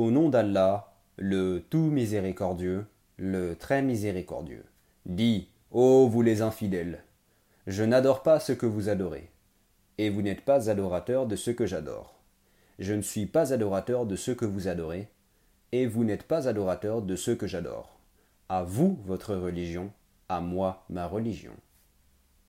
Au nom d'Allah, le tout miséricordieux, le très miséricordieux. Dis, ô vous les infidèles, je n'adore pas ce que vous adorez, et vous n'êtes pas adorateurs de ce que j'adore. Je ne suis pas adorateur de ce que vous adorez, et vous n'êtes pas adorateurs de ce que j'adore. À vous votre religion, à moi ma religion.